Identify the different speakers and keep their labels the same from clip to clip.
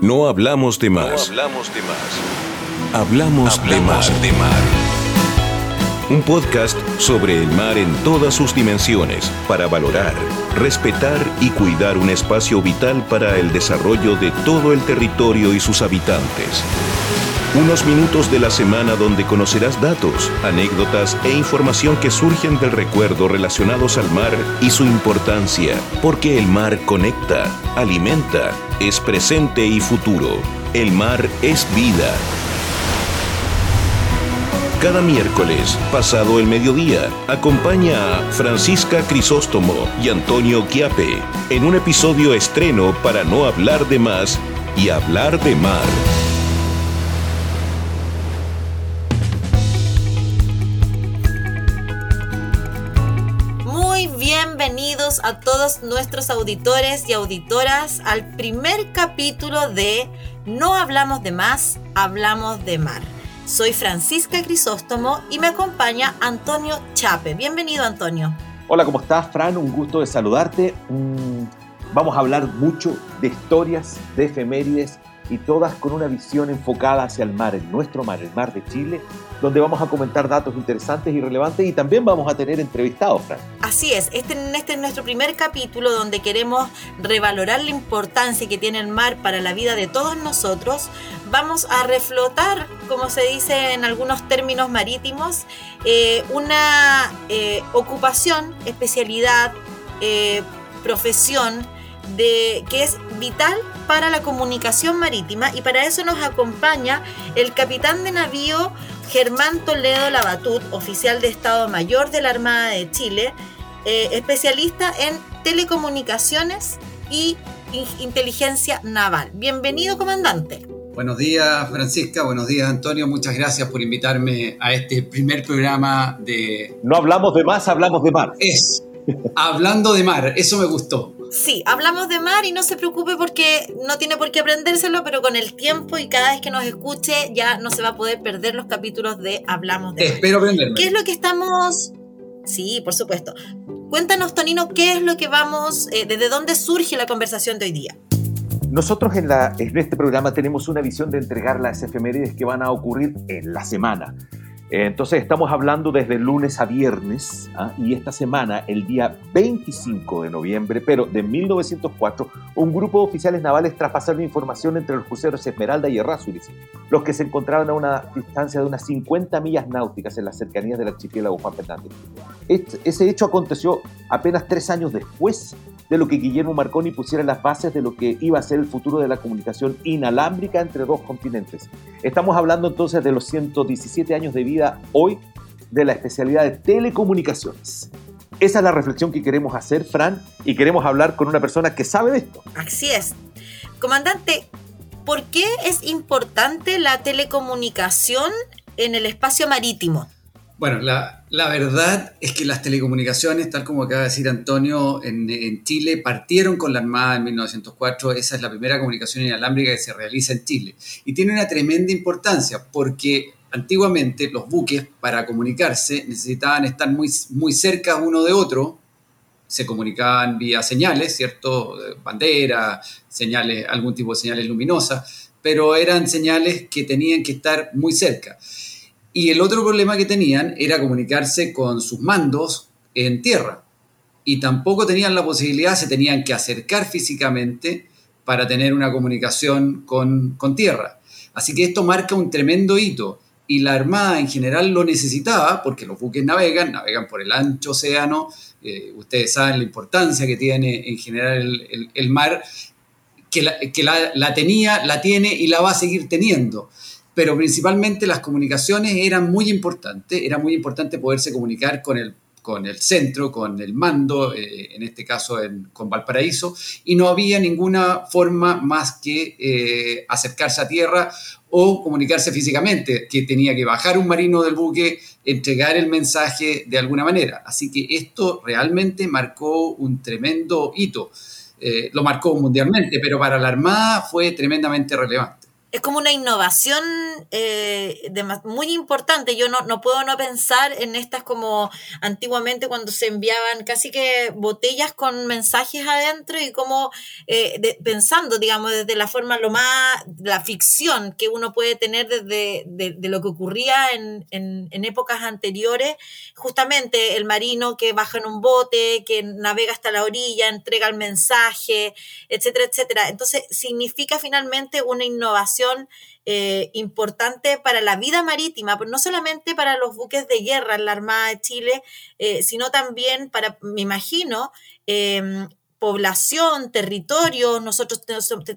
Speaker 1: No hablamos de más. hablamos de más. Hablamos, de, mar. de mar. Un podcast sobre el mar en todas sus dimensiones para valorar, respetar y cuidar un espacio vital para el desarrollo de todo el territorio y sus habitantes. Unos minutos de la semana donde conocerás datos, anécdotas e información que surgen del recuerdo relacionados al mar y su importancia, porque el mar conecta, alimenta, es presente y futuro. El mar es vida. Cada miércoles, pasado el mediodía, acompaña a Francisca Crisóstomo y Antonio Quiape en un episodio estreno para no hablar de más y hablar de mar.
Speaker 2: A todos nuestros auditores y auditoras al primer capítulo de No hablamos de más, hablamos de mar. Soy Francisca Crisóstomo y me acompaña Antonio Chape. Bienvenido Antonio.
Speaker 3: Hola, ¿cómo estás Fran? Un gusto de saludarte. Mm, vamos a hablar mucho de historias, de efemérides y todas con una visión enfocada hacia el mar, en nuestro mar, el mar de Chile, donde vamos a comentar datos interesantes y relevantes y también vamos a tener entrevistados, Fran.
Speaker 2: Así es, este, este es nuestro primer capítulo donde queremos revalorar la importancia que tiene el mar para la vida de todos nosotros. Vamos a reflotar, como se dice en algunos términos marítimos, eh, una eh, ocupación, especialidad, eh, profesión, de, que es vital para la comunicación marítima y para eso nos acompaña el capitán de navío Germán Toledo Labatut, oficial de Estado Mayor de la Armada de Chile, eh, especialista en telecomunicaciones y inteligencia naval. Bienvenido, comandante.
Speaker 4: Buenos días, Francisca. Buenos días, Antonio. Muchas gracias por invitarme a este primer programa de...
Speaker 3: No hablamos de más, hablamos de mar.
Speaker 4: Es, hablando de mar, eso me gustó.
Speaker 2: Sí, hablamos de mar y no se preocupe porque no tiene por qué aprendérselo, pero con el tiempo y cada vez que nos escuche ya no se va a poder perder los capítulos de Hablamos de
Speaker 4: Mar. Espero aprenderme.
Speaker 2: ¿Qué es lo que estamos...? Sí, por supuesto. Cuéntanos, Tonino, ¿qué es lo que vamos... Eh, ¿Desde dónde surge la conversación de hoy día?
Speaker 3: Nosotros en, la, en este programa tenemos una visión de entregar las efemérides que van a ocurrir en la semana. Entonces estamos hablando desde lunes a viernes ¿ah? y esta semana, el día 25 de noviembre, pero de 1904, un grupo de oficiales navales traspasaron información entre los cruceros Esmeralda y Errázuriz, los que se encontraban a una distancia de unas 50 millas náuticas en las cercanías del archipiélago Juan Fernández. ese hecho aconteció apenas tres años después de lo que Guillermo Marconi pusiera las bases de lo que iba a ser el futuro de la comunicación inalámbrica entre dos continentes. Estamos hablando entonces de los 117 años de vida hoy de la especialidad de telecomunicaciones. Esa es la reflexión que queremos hacer, Fran, y queremos hablar con una persona que sabe de esto.
Speaker 2: Así es. Comandante, ¿por qué es importante la telecomunicación en el espacio marítimo?
Speaker 4: Bueno, la, verdad es que las telecomunicaciones, tal como acaba de decir Antonio, en, Chile partieron con la Armada en 1904. Esa es la primera comunicación inalámbrica que se realiza en Chile. Y tiene una tremenda importancia porque antiguamente los buques para comunicarse necesitaban estar muy, muy cerca uno de otro. Se comunicaban vía señales, ¿cierto? Bandera, señales, algún tipo de señales luminosas, pero eran señales que tenían que estar muy cerca. Y el otro problema que tenían era comunicarse con sus mandos en tierra. Y tampoco tenían la posibilidad, se tenían que acercar físicamente para tener una comunicación con, tierra. Así que esto marca un tremendo hito. Y la Armada en general lo necesitaba porque los buques navegan, navegan por el ancho océano. Eh, ustedes saben la importancia que tiene en general el, mar, que, la, que la tenía, la tiene y la va a seguir teniendo pero principalmente las comunicaciones eran muy importantes, era muy importante poderse comunicar con el, con el centro, con el mando, eh, en este caso con Valparaíso, y no había ninguna forma más que eh, acercarse a tierra o comunicarse físicamente, que tenía que bajar un marino del buque, entregar el mensaje de alguna manera. Así que esto realmente marcó un tremendo hito. Eh, lo marcó mundialmente, pero para la Armada fue tremendamente relevante.
Speaker 2: Es como una innovación eh, muy importante. Yo no, no, puedo no pensar en estas como antiguamente cuando se enviaban casi que botellas con mensajes adentro y como eh, pensando, digamos, desde la forma lo más, la ficción que uno puede tener desde de, lo que ocurría en, en, en, épocas anteriores, justamente el marino que baja en un bote, que navega hasta la orilla, entrega el mensaje, etcétera, etcétera. Entonces significa finalmente una innovación eh, importante para la vida marítima, no solamente para los buques de guerra en la Armada de Chile, eh, sino también para, me imagino, em, población, territorio, nosotros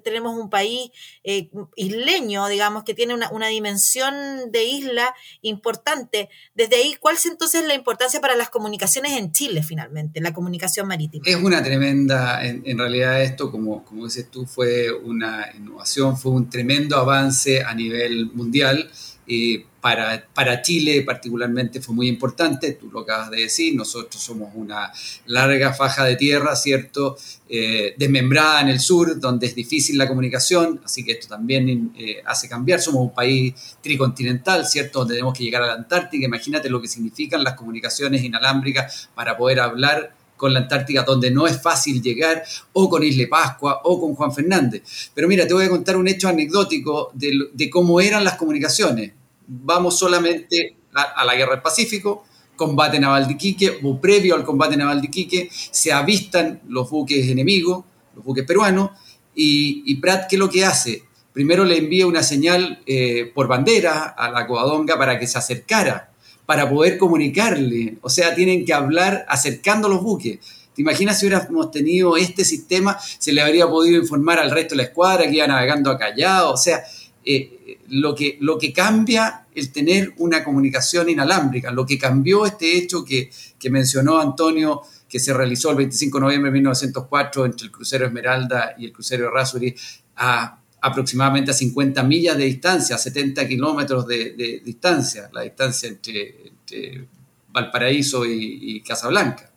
Speaker 2: tenemos un país eh, isleño, digamos, que tiene una, dimensión de isla importante. Desde ahí, ¿cuál es entonces la importancia para las comunicaciones en Chile finalmente, la comunicación marítima?
Speaker 4: Es una tremenda, en, realidad esto, como, como dices tú, fue una innovación, fue un tremendo avance a nivel mundial. Eh, para, para, Chile particularmente fue muy importante, tú lo acabas de decir, nosotros somos una larga faja de tierra, ¿cierto? Eh, desmembrada en el sur, donde es difícil la comunicación, así que esto también eh, hace cambiar, somos un país tricontinental, ¿cierto? Donde tenemos que llegar a la Antártica, imagínate lo que significan las comunicaciones inalámbricas para poder hablar con la Antártica, donde no es fácil llegar, o con Isle Pascua, o con Juan Fernández. Pero mira, te voy a contar un hecho anecdótico de, cómo eran las comunicaciones vamos solamente a, la guerra del Pacífico, combate naval de Iquique, o previo al combate naval de Iquique, se avistan los buques enemigos, los buques peruanos, y, y Prat, ¿qué es lo que hace? Primero le envía una señal eh, por bandera a la Coadonga para que se acercara, para poder comunicarle. O sea, tienen que hablar acercando los buques. ¿Te imaginas si hubiéramos tenido este sistema? Se le habría podido informar al resto de la escuadra que iba navegando a Callao. O sea, eh, lo, que, lo que cambia el tener una comunicación inalámbrica, lo que cambió este hecho que, mencionó Antonio, que se realizó el 25 de noviembre de 1904 entre el crucero Esmeralda y el crucero Errázuriz a aproximadamente a 50 millas de distancia, a 70 kilómetros de, distancia, la distancia entre, Valparaíso y Casablanca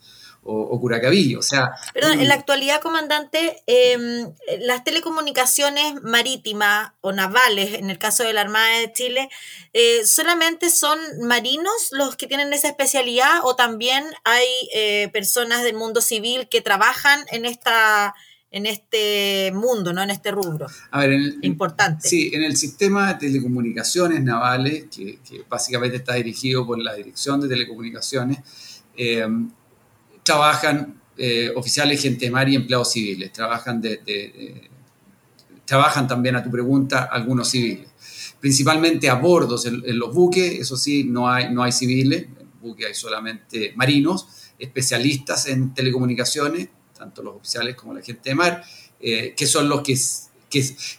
Speaker 4: o, Curacaví, o sea...
Speaker 2: Perdón, en la actualidad, comandante, em, las telecomunicaciones marítimas o navales, en el caso de la Armada de Chile, eh, ¿solamente son marinos los que tienen esa especialidad o también hay eh, personas del mundo civil que trabajan en esta en este mundo, ¿no? En este rubro.
Speaker 4: A ver,
Speaker 2: Importante.
Speaker 4: Sí, en el sistema de telecomunicaciones navales, que, básicamente está dirigido por la Dirección de Telecomunicaciones, eh, trabajan eh, oficiales, gente de mar y empleados civiles. Trabajan, de, trabajan también, a tu pregunta, algunos civiles. Principalmente a bordos en, los buques, eso sí, no hay, no hay civiles, en el buque hay solamente marinos, especialistas en telecomunicaciones, tanto los oficiales como la gente de mar, eh, que son los que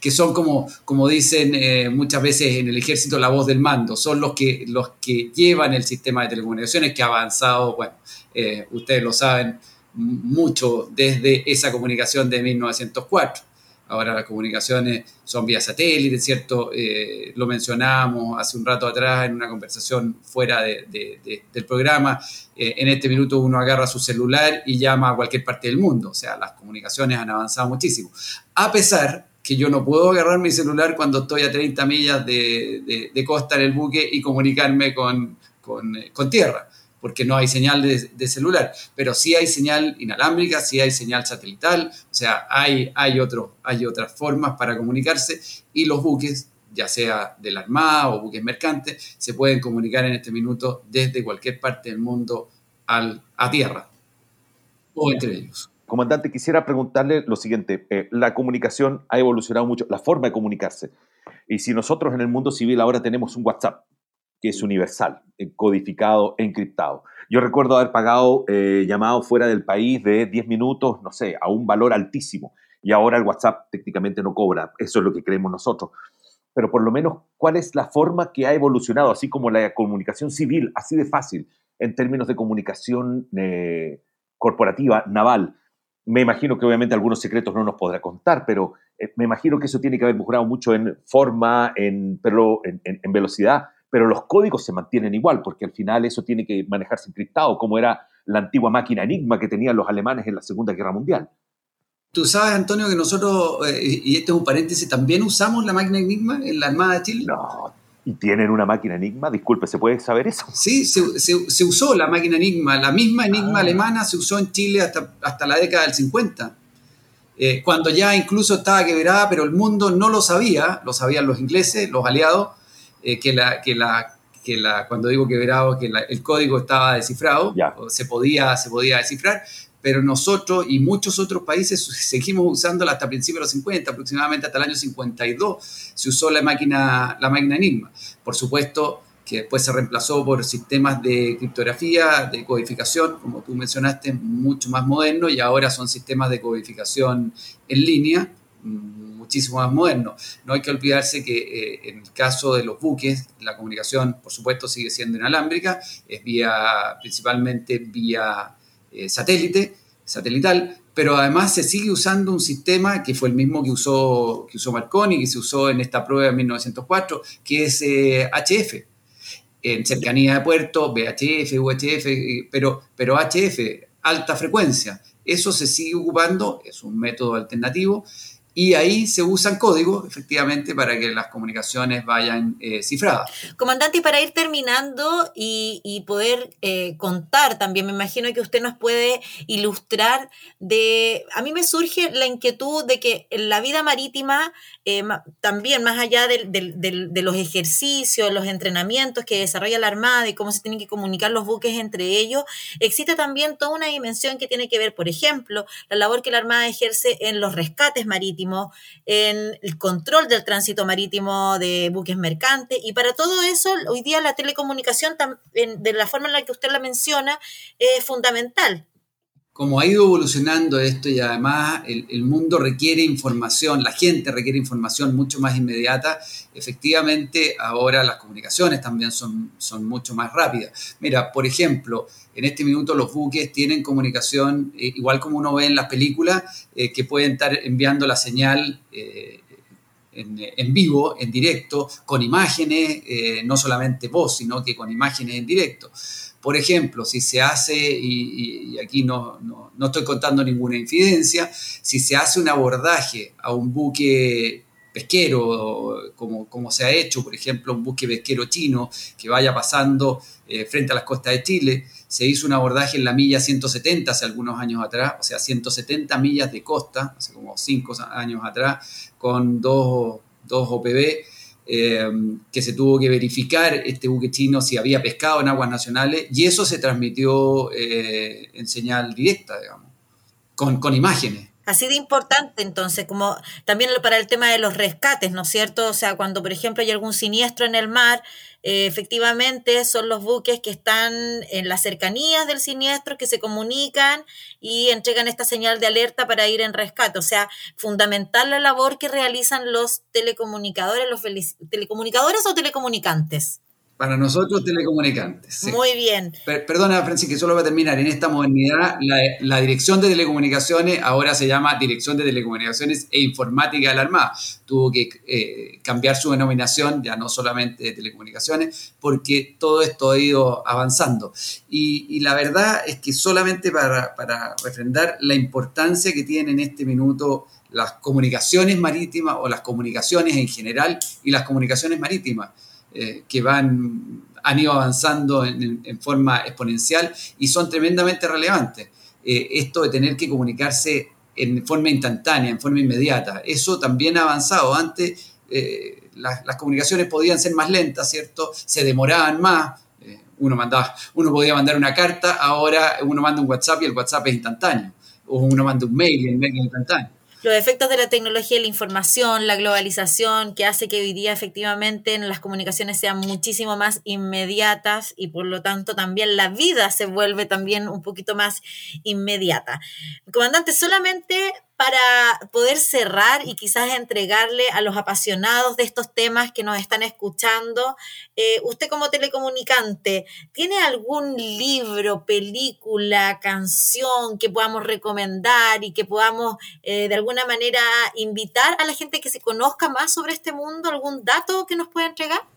Speaker 4: que, son como, como dicen eh, muchas veces en el ejército la voz del mando, son los que, los que llevan el sistema de telecomunicaciones que ha avanzado, bueno, eh, ustedes lo saben mucho desde esa comunicación de 1904. Ahora las comunicaciones son vía satélite, ¿cierto? Eh, lo mencionábamos hace un rato atrás en una conversación fuera del programa. en este minuto uno agarra su celular y llama a cualquier parte del mundo. O sea, las comunicaciones han avanzado muchísimo. A pesar que yo no puedo agarrar mi celular cuando estoy a 30 millas de, costa en el buque y comunicarme con, eh, tierra, porque no hay señal de, celular, pero sí hay señal inalámbrica, sí hay señal satelital, o sea, hay, hay, hay otras formas para comunicarse y los buques, ya sea de la Armada o buques mercantes, se pueden comunicar en este minuto desde cualquier parte del mundo al, a tierra o entre ellos.
Speaker 3: Comandante, quisiera preguntarle lo siguiente. Eh, la comunicación ha evolucionado mucho, la forma de comunicarse. Y si nosotros en el mundo civil ahora tenemos un WhatsApp, que es universal, eh, codificado, encriptado. Yo recuerdo haber pagado eh, llamados fuera del país de 10 minutos, no sé, a un valor altísimo. Y ahora el WhatsApp técnicamente no cobra. Eso es lo que creemos nosotros. Pero por lo menos, ¿cuál es la forma que ha evolucionado, así como la comunicación civil, así de fácil, en términos de comunicación corporativa, naval? Me imagino que obviamente algunos secretos no nos podrá contar, pero eh, me imagino que eso tiene que haber mejorado mucho en forma, en, pero, en, velocidad, pero los códigos se mantienen igual, porque al final eso tiene que manejarse encriptado, como era la antigua máquina Enigma que tenían los alemanes en la Segunda Guerra Mundial.
Speaker 4: Tú sabes, Antonio, que nosotros, eh, y este es un paréntesis, también usamos la máquina Enigma en la Armada de Chile.
Speaker 3: No, ¿Y tienen una máquina Enigma? Disculpe, ¿se puede saber eso?
Speaker 4: Sí, se, se, usó la máquina Enigma. La misma Enigma ah. alemana se usó en Chile hasta, hasta la década del 50. Eh, cuando ya incluso estaba quebrada, pero el mundo no lo sabía, lo sabían los ingleses, los aliados, eh, que, la, que, la, que la, cuando digo quebrado, que el código estaba descifrado, se podía, se podía descifrar, pero nosotros y muchos otros países seguimos usándola hasta principios de los 50, aproximadamente hasta el año 52 se usó la máquina, la máquina Enigma. Por supuesto que después se reemplazó por sistemas de criptografía, de codificación, como tú mencionaste, mucho más modernos y ahora son sistemas de codificación en línea, muchísimo más modernos. No hay que olvidarse que eh, en el caso de los buques, la comunicación, por supuesto, sigue siendo inalámbrica, es vía, principalmente vía eh, satélite, satelital, pero además se sigue usando un sistema que fue el mismo que usó, que usó Marconi, que se usó en esta prueba en 1904, que es HF. Eh, en cercanía de puerto, VHF, UHF, pero, pero HF, alta frecuencia. Eso se sigue ocupando, es un método alternativo y ahí se usan códigos, efectivamente, para que las comunicaciones vayan eh, cifradas.
Speaker 2: Comandante, para ir terminando y, poder eh, contar también, me imagino que usted nos puede ilustrar de... A mí me surge la inquietud de que la vida marítima, eh, también más allá de, de, los ejercicios, los entrenamientos que desarrolla la Armada y cómo se tienen que comunicar los buques entre ellos, existe también toda una dimensión que tiene que ver, por ejemplo, la labor que la Armada ejerce en los rescates marítimos en el control del tránsito marítimo de buques mercantes. Y para todo eso, hoy día la telecomunicación, de la forma en la que usted la menciona, es fundamental
Speaker 4: como ha ido evolucionando esto y además el, mundo requiere información, la gente requiere información mucho más inmediata, efectivamente ahora las comunicaciones también son, son mucho más rápidas. Mira, por ejemplo, en este minuto los buques tienen comunicación, eh, igual como uno ve en las películas, eh, que pueden estar enviando la señal. Eh, en, en, vivo, en directo, con imágenes, no solamente voz, sino que con imágenes en directo. Por ejemplo, si se hace, y, aquí no, no, estoy contando ninguna infidencia, si se hace un abordaje a un buque pesquero, como, como se ha hecho, por ejemplo, un buque pesquero chino que vaya pasando eh, frente a las costas de Chile, se hizo un abordaje en la milla 170 hace algunos años atrás, o sea, 170 millas de costa, hace como 5 años atrás, con dos, dos OPB eh, que se tuvo que verificar este buque chino si había pescado en aguas nacionales y eso se transmitió eh, en señal directa, digamos, con, con imágenes.
Speaker 2: Así de importante, entonces, como también para el tema de los rescates, ¿no es cierto? O sea, cuando, por ejemplo, hay algún siniestro en el mar, eh, efectivamente son los buques que están en las cercanías del siniestro que se comunican y entregan esta señal de alerta para ir en rescate. O sea, fundamental la labor que realizan los telecomunicadores, los telecomunicadores o telecomunicantes.
Speaker 4: Para nosotros, telecomunicantes.
Speaker 2: Muy bien.
Speaker 4: perdona, Francis, que solo va a terminar. En esta modernidad, la, Dirección de Telecomunicaciones ahora se llama Dirección de Telecomunicaciones e Informática de la Armada. Tuvo que eh, cambiar su denominación, ya no solamente de telecomunicaciones, porque todo esto ha ido avanzando. Y, la verdad es que solamente para, para refrendar la importancia que tienen en este minuto las comunicaciones marítimas o las comunicaciones en general y las comunicaciones marítimas eh, que van, han ido avanzando en, forma exponencial y son tremendamente relevantes. Eh, esto de tener que comunicarse en forma instantánea, en forma inmediata, eso también ha avanzado. Antes eh, las, comunicaciones podían ser más lentas, ¿cierto? Se demoraban más. uno, mandaba, uno podía mandar una carta, ahora uno manda un WhatsApp y el WhatsApp es instantáneo. O uno manda un mail y el mail es instantáneo
Speaker 2: los efectos de la tecnología la información, la globalización, que hace que hoy día efectivamente las comunicaciones sean muchísimo más inmediatas y por lo tanto también la vida se vuelve también un poquito más inmediata. Comandante, solamente para poder cerrar y quizás entregarle a los apasionados de estos temas que nos están escuchando, eh, usted como telecomunicante, ¿tiene algún libro, película, canción que podamos recomendar y que podamos eh, de alguna manera invitar a la gente que se conozca más sobre este mundo? ¿Algún dato que nos pueda entregar?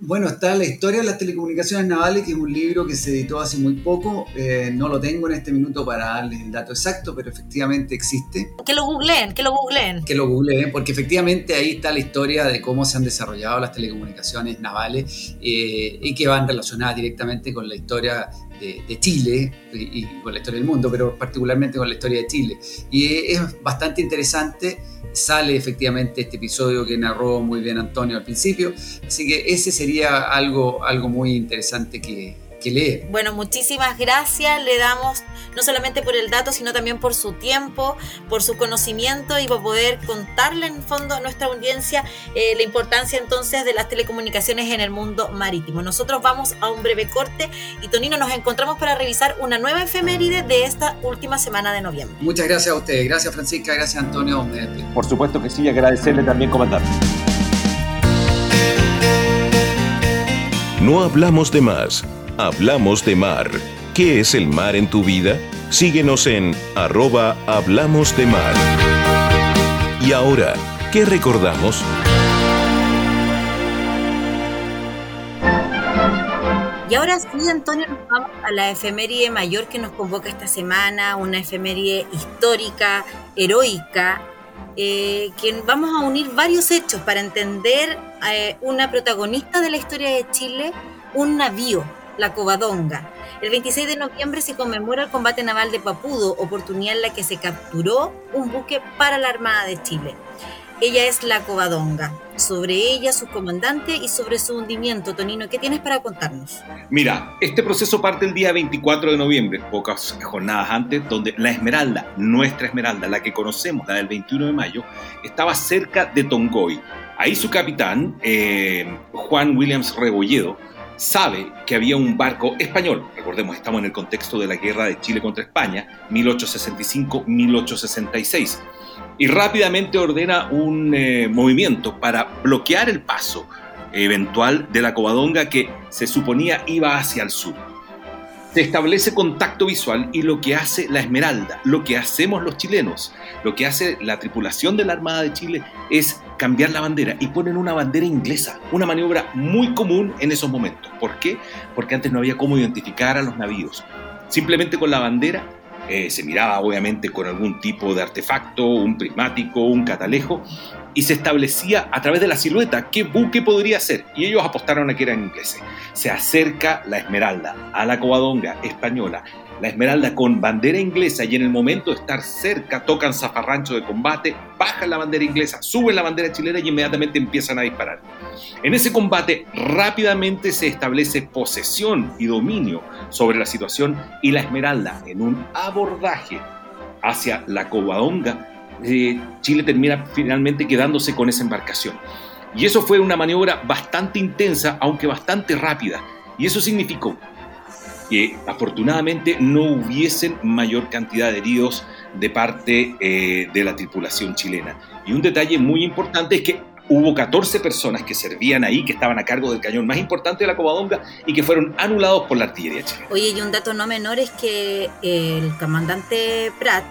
Speaker 4: Bueno, está la historia de las telecomunicaciones navales, que es un libro que se editó hace muy poco. Eh, no lo tengo en este minuto para darles el dato exacto, pero efectivamente existe.
Speaker 2: Que lo googleen, que lo googleen.
Speaker 4: Que lo googleen, porque efectivamente ahí está la historia de cómo se han desarrollado las telecomunicaciones navales eh, y que van relacionadas directamente con la historia de, Chile y, con la historia del mundo, pero particularmente con la historia de Chile. Y es bastante interesante, sale efectivamente este episodio que narró muy bien Antonio al principio, así que ese sería algo, algo muy interesante que, que
Speaker 2: Bueno, muchísimas gracias. Le damos no solamente por el dato, sino también por su tiempo, por su conocimiento y por poder contarle en fondo a nuestra audiencia eh, la importancia entonces de las telecomunicaciones en el mundo marítimo. Nosotros vamos a un breve corte y Tonino nos encontramos para revisar una nueva efeméride de esta última semana de noviembre.
Speaker 4: Muchas gracias a ustedes. Gracias Francisca, gracias Antonio.
Speaker 3: Por supuesto que sí, agradecerle también, comandante.
Speaker 1: No hablamos de más Hablamos de Mar. ¿Qué es el mar en tu vida? Síguenos en arroba Hablamos de Mar. Y ahora, ¿qué recordamos?
Speaker 2: Y ahora sí, Antonio, nos vamos a la efeméride mayor que nos convoca esta semana, una efeméride histórica, heroica, eh, que vamos a unir varios hechos para entender eh, una protagonista de la historia de Chile, un navío, la Covadonga. El 26 de noviembre se conmemora el combate naval de Papudo, oportunidad en la que se capturó un buque para la Armada de Chile. Ella es la Covadonga. Sobre ella, su comandante y sobre su hundimiento, Tonino, ¿qué tienes para contarnos?
Speaker 3: Mira, este proceso parte el día 24 de noviembre, pocas jornadas antes, donde la Esmeralda, nuestra Esmeralda, la que conocemos, la del 21 de mayo, estaba cerca de Tongoy. Ahí su capitán, eh, Juan Williams Rebolledo, sabe que había un barco español, recordemos, estamos en el contexto de la guerra de Chile contra España, 1865-1866, y rápidamente ordena un eh, movimiento para bloquear el paso eventual de la Covadonga que se suponía iba hacia el sur se establece contacto visual y lo que hace la Esmeralda, lo que hacemos los chilenos, lo que hace la tripulación de la Armada de Chile es cambiar la bandera y ponen una bandera inglesa, una maniobra muy común en esos momentos. ¿Por qué? Porque antes no había cómo identificar a los navíos. Simplemente con la bandera eh, se miraba obviamente con algún tipo de artefacto, un prismático, un catalejo, y se establecía a través de la silueta qué buque podría ser. Y ellos apostaron a que eran ingleses. Se acerca la Esmeralda a la Covadonga española. La Esmeralda con bandera inglesa y en el momento de estar cerca tocan zafarrancho de combate, bajan la bandera inglesa, suben la bandera chilena y inmediatamente empiezan a disparar. En ese combate rápidamente se establece posesión y dominio sobre la situación y la Esmeralda en un abordaje hacia la Covadonga Chile termina finalmente quedándose con esa embarcación. Y eso fue una maniobra bastante intensa, aunque bastante rápida. Y eso significó que afortunadamente no hubiesen mayor cantidad de heridos de parte eh, de la tripulación chilena. Y un detalle muy importante es que hubo 14 personas que servían ahí, que estaban a cargo del cañón más importante de la Covadonga y que fueron anulados por la artillería chilena.
Speaker 2: Oye, y un dato no menor es que el comandante Pratt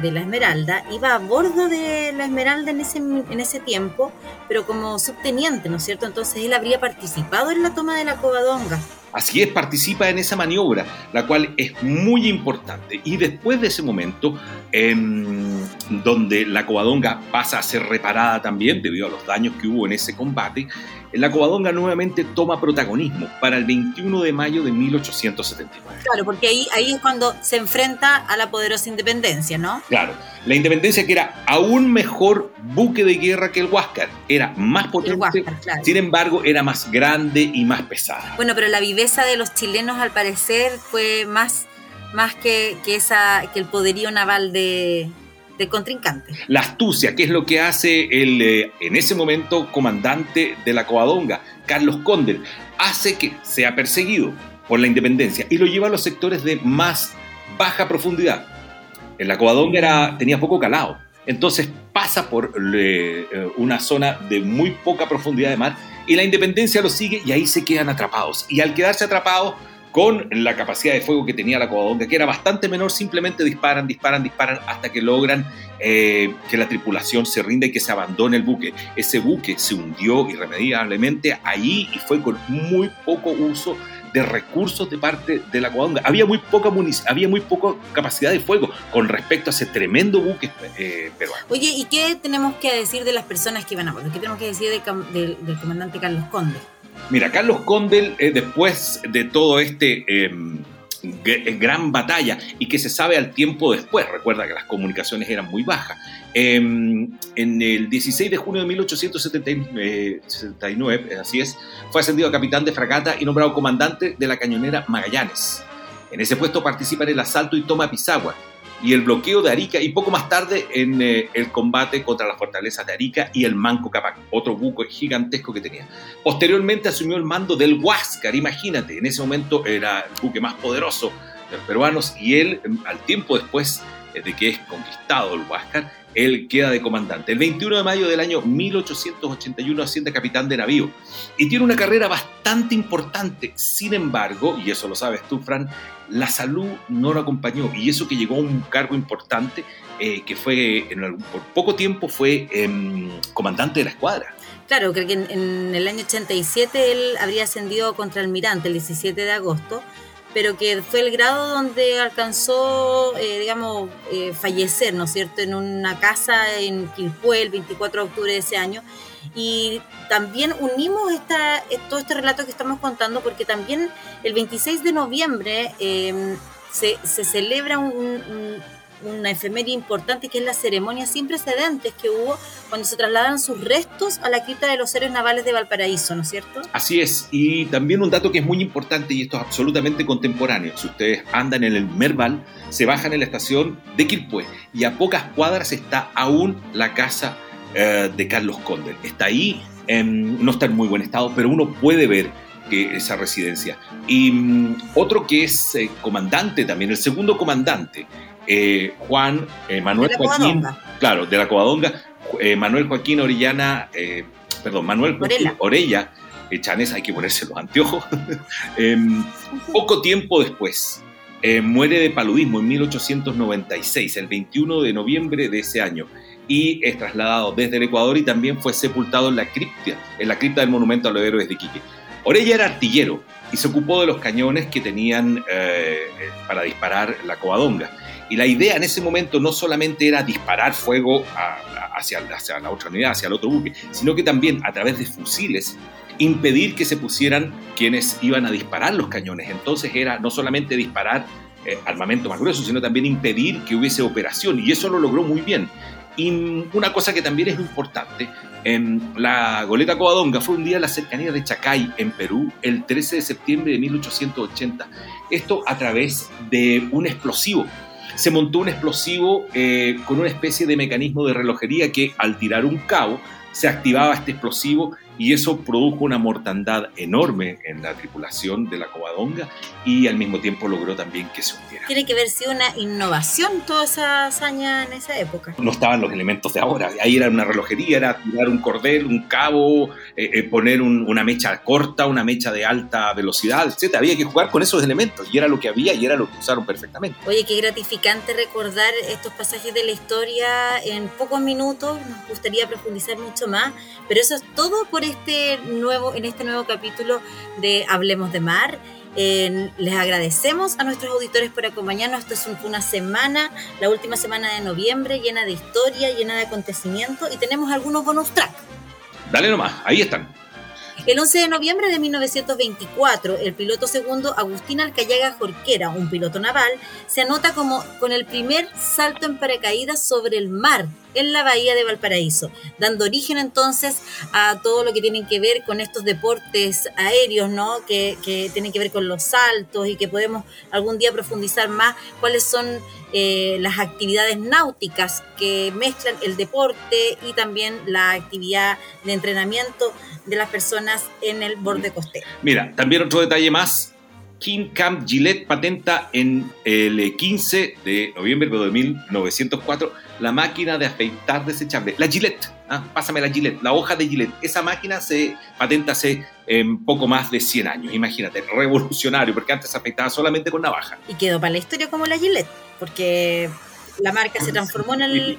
Speaker 2: de la Esmeralda, iba a bordo de la Esmeralda en ese, en ese tiempo, pero como subteniente, ¿no es cierto? Entonces él habría participado en la toma de la Covadonga.
Speaker 3: Así es, participa en esa maniobra, la cual es muy importante. Y después de ese momento, en donde la Covadonga pasa a ser reparada también debido a los daños que hubo en ese combate, la Covadonga nuevamente toma protagonismo para el 21 de mayo de 1879.
Speaker 2: Claro, porque ahí, ahí es cuando se enfrenta a la poderosa independencia, ¿no?
Speaker 3: Claro, la independencia que era aún mejor buque de guerra que el Huáscar, era más potente, sin embargo era más grande y más pesada.
Speaker 2: Bueno, pero la viveza de los chilenos al parecer fue más, más que, que, esa, que el poderío naval de, contrincante.
Speaker 3: La astucia, que es lo que hace el, eh, en ese momento, comandante de la Covadonga, Carlos Condel, hace que sea perseguido por la independencia y lo lleva a los sectores de más baja profundidad. En la Covadonga era, tenía poco calado, entonces pasa por eh, una zona de muy poca profundidad de mar y la independencia lo sigue y ahí se quedan atrapados. Y al quedarse atrapados, con la capacidad de fuego que tenía la Covadonga, que era bastante menor, simplemente disparan, disparan, disparan hasta que logran eh, que la tripulación se rinda y que se abandone el buque. Ese buque se hundió irremediablemente ahí y fue con muy poco uso de recursos de parte de la Covadonga. Había muy poca había muy poca capacidad de fuego con respecto a ese tremendo buque eh, peruano.
Speaker 2: Oye, ¿y qué tenemos que decir de las personas que iban a bordo? ¿Qué tenemos que decir del comandante Carlos Conde?
Speaker 3: Mira, Carlos Condel, después de todo este em, eh, gran batalla y que se sabe al tiempo después, recuerda que las comunicaciones eran muy bajas, em, en el 16 de junio de 1879, eh, así es, fue ascendido a capitán de fragata y nombrado comandante de la cañonera Magallanes. En ese puesto participa en el asalto y toma Pisagua, y el bloqueo de Arica y poco más tarde en eh, el combate contra las fortalezas de Arica y el Manco Capac, otro buque gigantesco que tenía. Posteriormente asumió el mando del Huáscar, imagínate, en ese momento era el buque más poderoso de los peruanos y él, al tiempo después de que es conquistado el Huáscar, él queda de comandante. El 21 de mayo del año 1881 asciende capitán de navío y tiene una carrera bastante importante. Sin embargo, y eso lo sabes tú, Fran, la salud no lo acompañó y eso que llegó a un cargo importante eh, que fue por poco tiempo fue em, comandante de la escuadra.
Speaker 2: Claro, creo que en, en, el año 87 él habría ascendido contra almirante el 17 de agosto pero que fue el grado donde alcanzó, eh, digamos, eh, fallecer, ¿no es cierto?, en una casa en Quilpué el 24 de octubre de ese año. Y también unimos esta, todo este relato que estamos contando porque también el 26 de noviembre eh, se, se, celebra un una efeméride importante que es la ceremonia sin precedentes que hubo cuando se trasladan sus restos a la cripta de los héroes navales de Valparaíso, ¿no es cierto?
Speaker 3: Así es, y también un dato que es muy importante y esto es absolutamente contemporáneo. Si ustedes andan en el Merval, se bajan en la estación de Quilpué y a pocas cuadras está aún la casa eh, de Carlos Conde. Está ahí, no está en muy buen estado, pero uno puede ver que esa residencia. Y mm, otro que es eh, comandante también, el segundo comandante, eh, Juan eh, Manuel Joaquín, claro, de la Covadonga, eh, Manuel Joaquín Orellana, perdón, Manuel Joaquín Orella, Chanes, hay que ponerse los anteojos, em, poco tiempo después. muere de paludismo en 1896, el 21 de noviembre de ese año, y es trasladado desde el Ecuador y también fue sepultado en la cripta, en la cripta del monumento a los héroes de Quique. Orella era artillero y se ocupó de los cañones que tenían para disparar la Covadonga. Y la idea en ese momento no solamente era disparar fuego hacia, hacia la otra unidad, hacia el otro buque, sino que también a través de fusiles impedir que se pusieran quienes iban a disparar los cañones. Entonces era no solamente disparar eh, armamento más grueso, sino también impedir que hubiese operación. Y eso lo logró muy bien. Y una cosa que también es importante, en la goleta Covadonga fue un día en la cercanía de Chacay, en Perú, el 13 de septiembre de 1880. Esto a través de un explosivo se montó un explosivo eh, con una especie de mecanismo de relojería que al tirar un cabo se activaba este explosivo y eso produjo una mortandad enorme en la tripulación de la Covadonga y al mismo tiempo logró también que se hundiera.
Speaker 2: Tiene que haber sido una innovación toda esa hazaña en esa época.
Speaker 3: No estaban los elementos de ahora, ahí era una relojería, era tirar un cordel, un cabo, eh, eh, poner una mecha corta, una mecha de alta velocidad, etc. Había que jugar con esos elementos y era lo que había y era lo que usaron perfectamente.
Speaker 2: Oye, qué gratificante recordar estos pasajes de la historia en pocos minutos, nos gustaría profundizar mucho más, pero eso es todo por este nuevo, en este nuevo capítulo de Hablemos de Mar. les agradecemos a nuestros auditores por acompañarnos. Esto es una semana, la última semana de noviembre, llena de historia, llena de acontecimientos y tenemos algunos bonus track.
Speaker 3: Dale nomás, ahí están.
Speaker 2: El 11 de noviembre de 1924, el piloto segundo Agustín Alcayaga Jorquera, un piloto naval, se anota como con el primer salto en paracaídas sobre el mar en la bahía de Valparaíso, dando origen entonces a todo lo que tiene que ver con estos deportes aéreos, ¿no? Que, que tienen que ver con los saltos y que podemos algún día profundizar más cuáles son eh, las actividades náuticas que mezclan el deporte y también la actividad de entrenamiento de las personas en el borde costero.
Speaker 3: Mira, también otro detalle más King Camp Gillette patenta en el 15 de noviembre de 1904 la máquina de afeitar desechable, la Gillette. ¿ah? Pásame la Gillette, la hoja de Gillette. Esa máquina se patenta hace em, poco más de 100 años. Imagínate, revolucionario, porque antes se afeitaba solamente con navaja.
Speaker 2: Y quedó para la historia como la Gillette, porque la marca se transformó en el,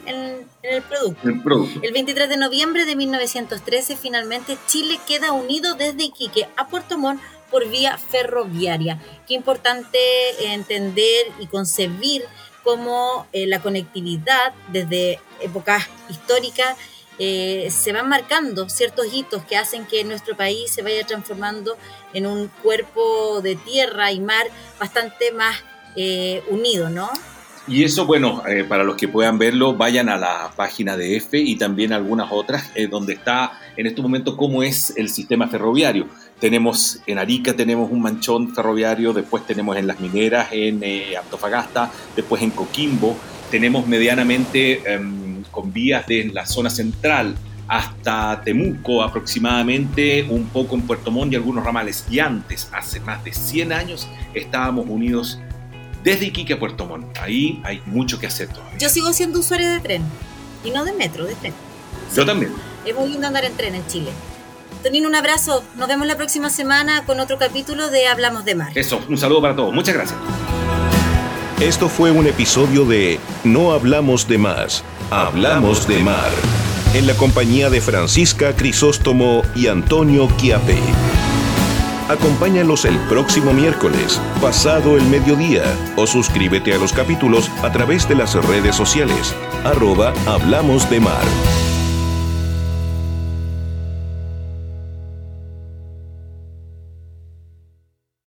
Speaker 2: producto.
Speaker 3: el, producto.
Speaker 2: el 23 de noviembre de 1913, finalmente Chile queda unido desde Iquique a Puerto Montt por vía ferroviaria. Qué importante entender y concebir cómo eh, la conectividad desde épocas históricas eh, se van marcando ciertos hitos que hacen que nuestro país se vaya transformando en un cuerpo de tierra y mar bastante más eh, unido, ¿no?
Speaker 3: Y eso, bueno, para los que puedan verlo, vayan a la página de EFE y también algunas otras, donde está en este momento cómo es el sistema ferroviario. Tenemos en Arica, tenemos un manchón ferroviario, después tenemos en Las Mineras, en eh, Antofagasta, después en Coquimbo. Tenemos medianamente em, con vías de la zona central hasta Temuco aproximadamente, un poco en Puerto Montt y algunos ramales. Y antes, hace más de 100 años, estábamos unidos desde Iquique a Puerto Montt. Ahí hay mucho que hacer todavía.
Speaker 2: Yo sigo siendo usuario de tren, y no de metro, de tren.
Speaker 3: Yo también.
Speaker 2: Es muy lindo andar en tren en Chile. Tonino, un abrazo. Nos vemos la próxima semana con otro capítulo de Hablamos de Mar.
Speaker 3: Eso, un saludo para todos. Muchas gracias.
Speaker 1: Esto fue un episodio de No Hablamos de Más, Hablamos de Mar, en la compañía de Francisca Crisóstomo y Antonio Quiape. Acompáñalos el próximo miércoles, pasado el mediodía, o suscríbete a los capítulos a través de las redes sociales, arroba Hablamos de Mar.